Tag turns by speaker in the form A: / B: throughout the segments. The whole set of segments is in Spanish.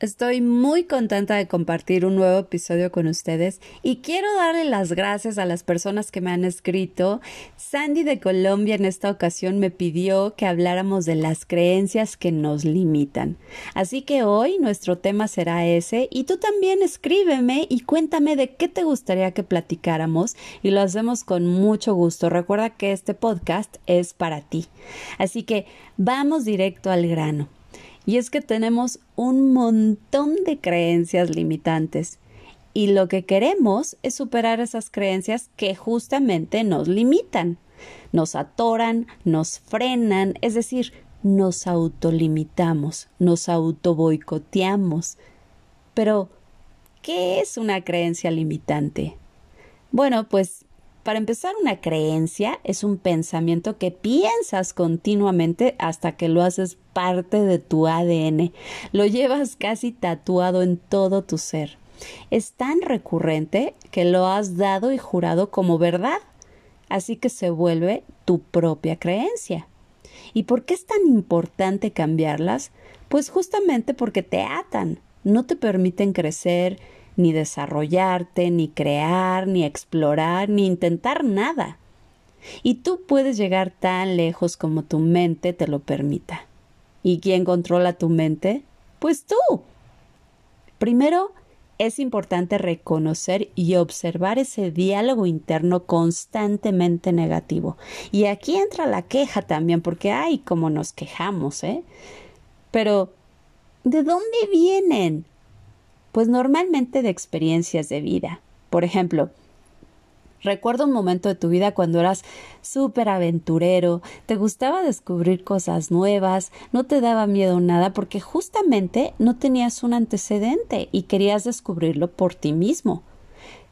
A: Estoy muy contenta de compartir un nuevo episodio con ustedes y quiero darle las gracias a las personas que me han escrito. Sandy de Colombia en esta ocasión me pidió que habláramos de las creencias que nos limitan. Así que hoy nuestro tema será ese y tú también escríbeme y cuéntame de qué te gustaría que platicáramos y lo hacemos con mucho gusto. Recuerda que este podcast es para ti. Así que vamos directo al grano. Y es que tenemos un montón de creencias limitantes. Y lo que queremos es superar esas creencias que justamente nos limitan, nos atoran, nos frenan, es decir, nos autolimitamos, nos autoboicoteamos. Pero, ¿qué es una creencia limitante? Bueno, pues para empezar, una creencia es un pensamiento que piensas continuamente hasta que lo haces parte de tu ADN. Lo llevas casi tatuado en todo tu ser. Es tan recurrente que lo has dado y jurado como verdad. Así que se vuelve tu propia creencia. ¿Y por qué es tan importante cambiarlas? Pues justamente porque te atan, no te permiten crecer, ni desarrollarte, ni crear, ni explorar, ni intentar nada. Y tú puedes llegar tan lejos como tu mente te lo permita. ¿Y quién controla tu mente? Pues tú. Primero, es importante reconocer y observar ese diálogo interno constantemente negativo. Y aquí entra la queja también, porque ay, cómo nos quejamos, ¿eh? Pero, ¿de dónde vienen? Pues normalmente de experiencias de vida. Por ejemplo, Recuerdo un momento de tu vida cuando eras súper aventurero, te gustaba descubrir cosas nuevas, no te daba miedo nada porque justamente no tenías un antecedente y querías descubrirlo por ti mismo.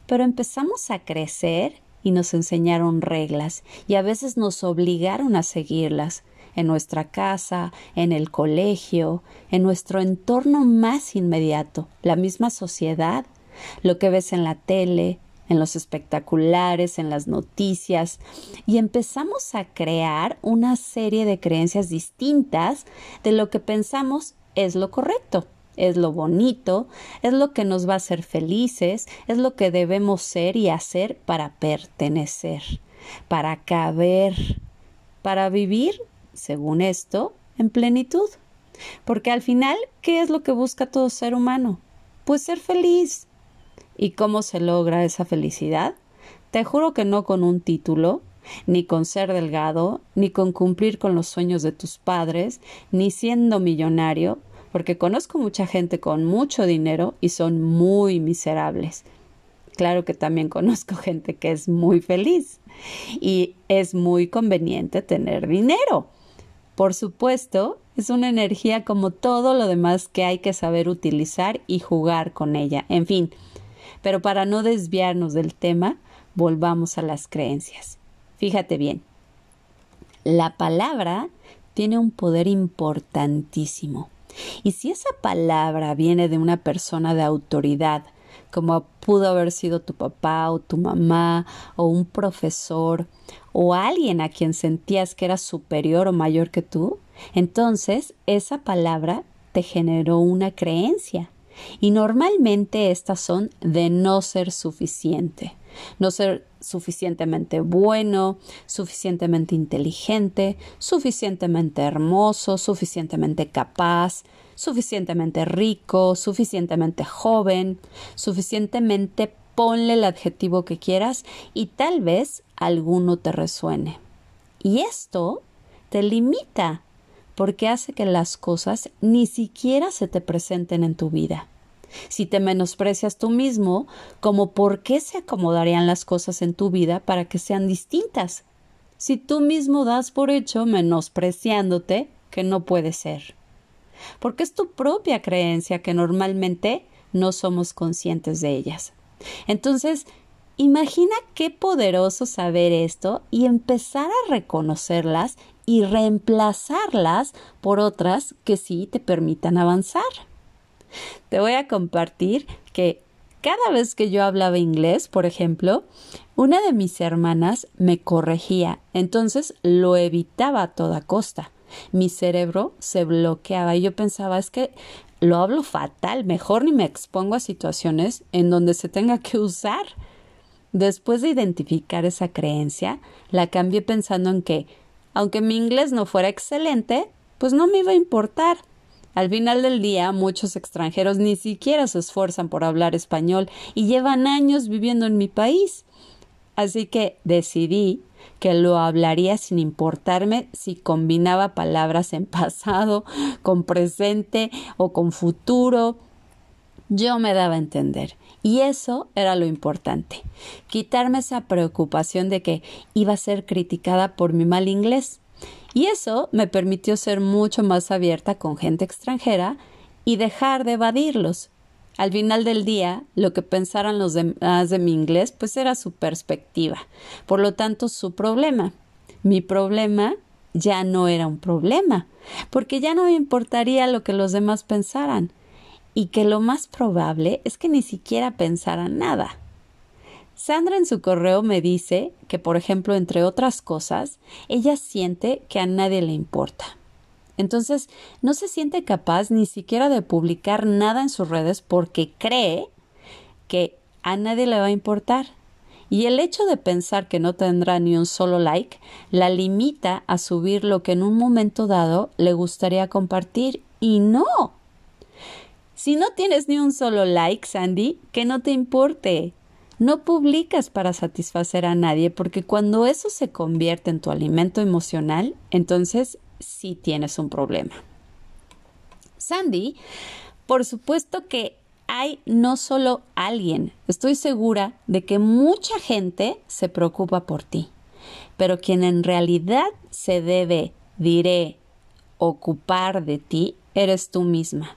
A: Pero empezamos a crecer y nos enseñaron reglas y a veces nos obligaron a seguirlas en nuestra casa, en el colegio, en nuestro entorno más inmediato, la misma sociedad, lo que ves en la tele, en los espectaculares, en las noticias, y empezamos a crear una serie de creencias distintas de lo que pensamos es lo correcto, es lo bonito, es lo que nos va a hacer felices, es lo que debemos ser y hacer para pertenecer, para caber, para vivir según esto, en plenitud. Porque al final, ¿qué es lo que busca todo ser humano? Pues ser feliz. ¿Y cómo se logra esa felicidad? Te juro que no con un título, ni con ser delgado, ni con cumplir con los sueños de tus padres, ni siendo millonario, porque conozco mucha gente con mucho dinero y son muy miserables. Claro que también conozco gente que es muy feliz y es muy conveniente tener dinero. Por supuesto, es una energía como todo lo demás que hay que saber utilizar y jugar con ella. En fin, pero para no desviarnos del tema, volvamos a las creencias. Fíjate bien, la palabra tiene un poder importantísimo. Y si esa palabra viene de una persona de autoridad, como pudo haber sido tu papá o tu mamá o un profesor o alguien a quien sentías que era superior o mayor que tú, entonces esa palabra te generó una creencia. Y normalmente estas son de no ser suficiente, no ser suficientemente bueno, suficientemente inteligente, suficientemente hermoso, suficientemente capaz, suficientemente rico, suficientemente joven, suficientemente ponle el adjetivo que quieras y tal vez alguno te resuene. Y esto te limita porque hace que las cosas ni siquiera se te presenten en tu vida. Si te menosprecias tú mismo, como por qué se acomodarían las cosas en tu vida para que sean distintas? Si tú mismo das por hecho, menospreciándote, que no puede ser porque es tu propia creencia que normalmente no somos conscientes de ellas. Entonces, imagina qué poderoso saber esto y empezar a reconocerlas y reemplazarlas por otras que sí te permitan avanzar. Te voy a compartir que cada vez que yo hablaba inglés, por ejemplo, una de mis hermanas me corregía, entonces lo evitaba a toda costa. Mi cerebro se bloqueaba y yo pensaba es que lo hablo fatal, mejor ni me expongo a situaciones en donde se tenga que usar. Después de identificar esa creencia, la cambié pensando en que, aunque mi inglés no fuera excelente, pues no me iba a importar. Al final del día, muchos extranjeros ni siquiera se esfuerzan por hablar español y llevan años viviendo en mi país. Así que decidí que lo hablaría sin importarme si combinaba palabras en pasado, con presente o con futuro. Yo me daba a entender. Y eso era lo importante. Quitarme esa preocupación de que iba a ser criticada por mi mal inglés. Y eso me permitió ser mucho más abierta con gente extranjera y dejar de evadirlos. Al final del día, lo que pensaran los demás de mi inglés, pues era su perspectiva. Por lo tanto, su problema. Mi problema ya no era un problema, porque ya no me importaría lo que los demás pensaran, y que lo más probable es que ni siquiera pensaran nada. Sandra en su correo me dice que, por ejemplo, entre otras cosas, ella siente que a nadie le importa. Entonces, no se siente capaz ni siquiera de publicar nada en sus redes porque cree que a nadie le va a importar. Y el hecho de pensar que no tendrá ni un solo like la limita a subir lo que en un momento dado le gustaría compartir. Y no. Si no tienes ni un solo like, Sandy, que no te importe. No publicas para satisfacer a nadie porque cuando eso se convierte en tu alimento emocional, entonces sí tienes un problema. Sandy, por supuesto que hay no solo alguien, estoy segura de que mucha gente se preocupa por ti, pero quien en realidad se debe, diré, ocupar de ti, eres tú misma.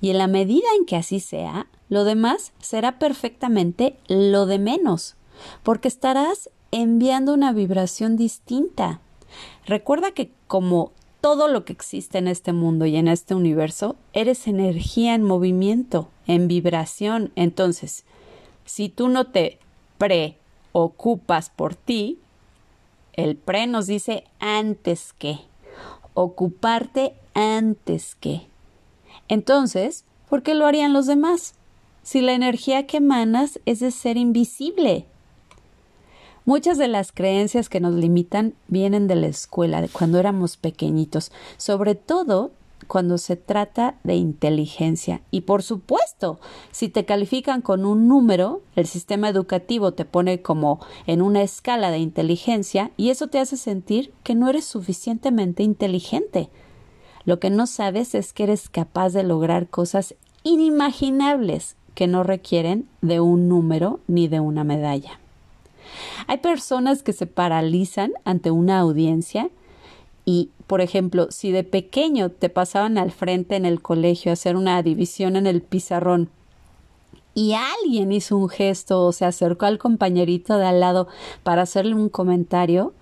A: Y en la medida en que así sea, lo demás será perfectamente lo de menos, porque estarás enviando una vibración distinta. Recuerda que como todo lo que existe en este mundo y en este universo, eres energía en movimiento, en vibración. Entonces, si tú no te preocupas por ti, el pre nos dice antes que, ocuparte antes que. Entonces, ¿por qué lo harían los demás? Si la energía que emanas es de ser invisible. Muchas de las creencias que nos limitan vienen de la escuela, de cuando éramos pequeñitos, sobre todo cuando se trata de inteligencia. Y por supuesto, si te califican con un número, el sistema educativo te pone como en una escala de inteligencia y eso te hace sentir que no eres suficientemente inteligente. Lo que no sabes es que eres capaz de lograr cosas inimaginables que no requieren de un número ni de una medalla. Hay personas que se paralizan ante una audiencia y, por ejemplo, si de pequeño te pasaban al frente en el colegio a hacer una división en el pizarrón y alguien hizo un gesto o se acercó al compañerito de al lado para hacerle un comentario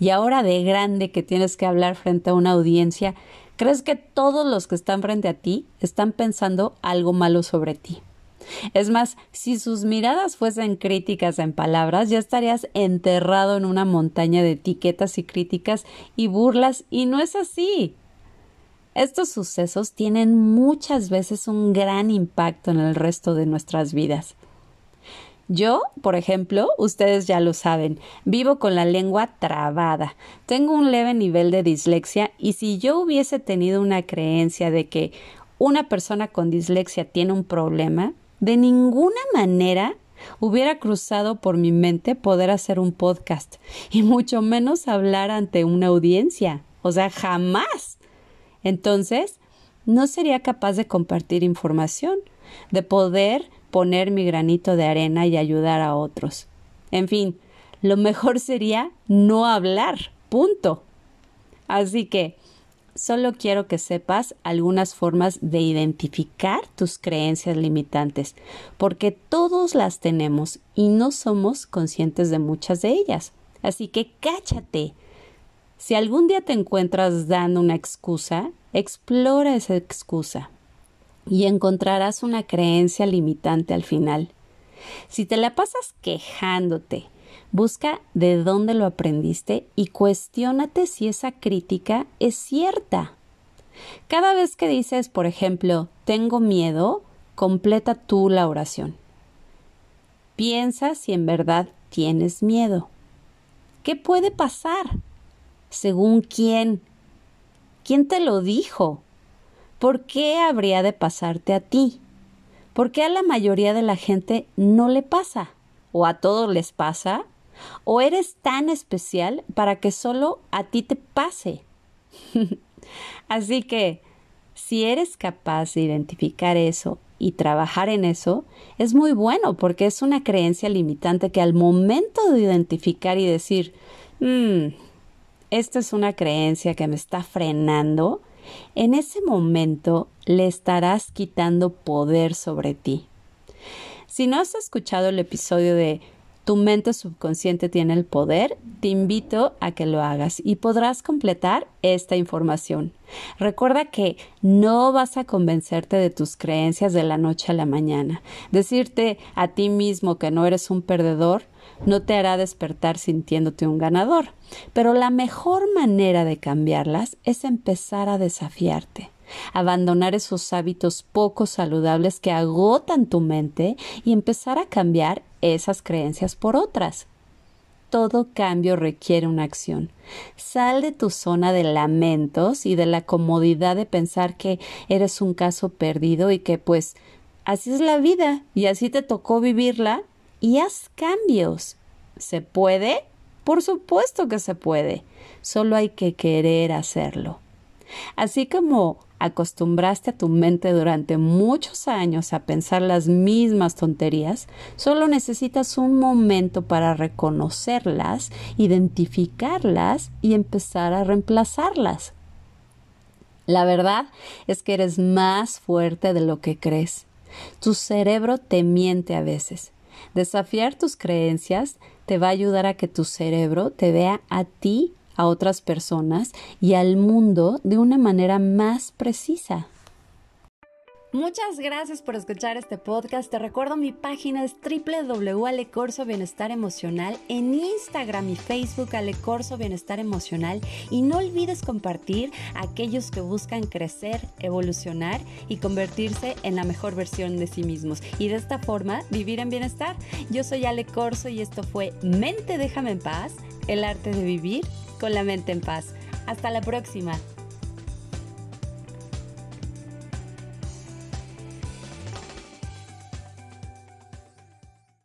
A: y ahora de grande que tienes que hablar frente a una audiencia, ¿Crees que todos los que están frente a ti están pensando algo malo sobre ti? Es más, si sus miradas fuesen críticas en palabras, ya estarías enterrado en una montaña de etiquetas y críticas y burlas, y no es así. Estos sucesos tienen muchas veces un gran impacto en el resto de nuestras vidas. Yo, por ejemplo, ustedes ya lo saben, vivo con la lengua trabada. Tengo un leve nivel de dislexia y si yo hubiese tenido una creencia de que una persona con dislexia tiene un problema, de ninguna manera hubiera cruzado por mi mente poder hacer un podcast y mucho menos hablar ante una audiencia. O sea, jamás. Entonces, no sería capaz de compartir información, de poder poner mi granito de arena y ayudar a otros. En fin, lo mejor sería no hablar. Punto. Así que, solo quiero que sepas algunas formas de identificar tus creencias limitantes, porque todos las tenemos y no somos conscientes de muchas de ellas. Así que cáchate. Si algún día te encuentras dando una excusa, explora esa excusa y encontrarás una creencia limitante al final. Si te la pasas quejándote, busca de dónde lo aprendiste y cuestiónate si esa crítica es cierta. Cada vez que dices, por ejemplo, tengo miedo, completa tú la oración. Piensa si en verdad tienes miedo. ¿Qué puede pasar? ¿Según quién? ¿Quién te lo dijo? ¿Por qué habría de pasarte a ti? ¿Por qué a la mayoría de la gente no le pasa? ¿O a todos les pasa? ¿O eres tan especial para que solo a ti te pase? Así que, si eres capaz de identificar eso y trabajar en eso, es muy bueno porque es una creencia limitante que al momento de identificar y decir, mmm, esta es una creencia que me está frenando, en ese momento le estarás quitando poder sobre ti. Si no has escuchado el episodio de Tu mente subconsciente tiene el poder, te invito a que lo hagas y podrás completar esta información. Recuerda que no vas a convencerte de tus creencias de la noche a la mañana. Decirte a ti mismo que no eres un perdedor no te hará despertar sintiéndote un ganador, pero la mejor manera de cambiarlas es empezar a desafiarte, abandonar esos hábitos poco saludables que agotan tu mente y empezar a cambiar esas creencias por otras. Todo cambio requiere una acción. Sal de tu zona de lamentos y de la comodidad de pensar que eres un caso perdido y que pues así es la vida y así te tocó vivirla y haz cambios. ¿Se puede? Por supuesto que se puede. Solo hay que querer hacerlo. Así como acostumbraste a tu mente durante muchos años a pensar las mismas tonterías, solo necesitas un momento para reconocerlas, identificarlas y empezar a reemplazarlas. La verdad es que eres más fuerte de lo que crees. Tu cerebro te miente a veces Desafiar tus creencias te va a ayudar a que tu cerebro te vea a ti, a otras personas y al mundo de una manera más precisa. Muchas gracias por escuchar este podcast. Te recuerdo mi página es www.alecorso Bienestar Emocional en Instagram y Facebook Alecorso Bienestar Emocional y no olvides compartir a aquellos que buscan crecer, evolucionar y convertirse en la mejor versión de sí mismos y de esta forma vivir en bienestar. Yo soy Ale Corso y esto fue Mente déjame en paz, el arte de vivir con la mente en paz. Hasta la próxima.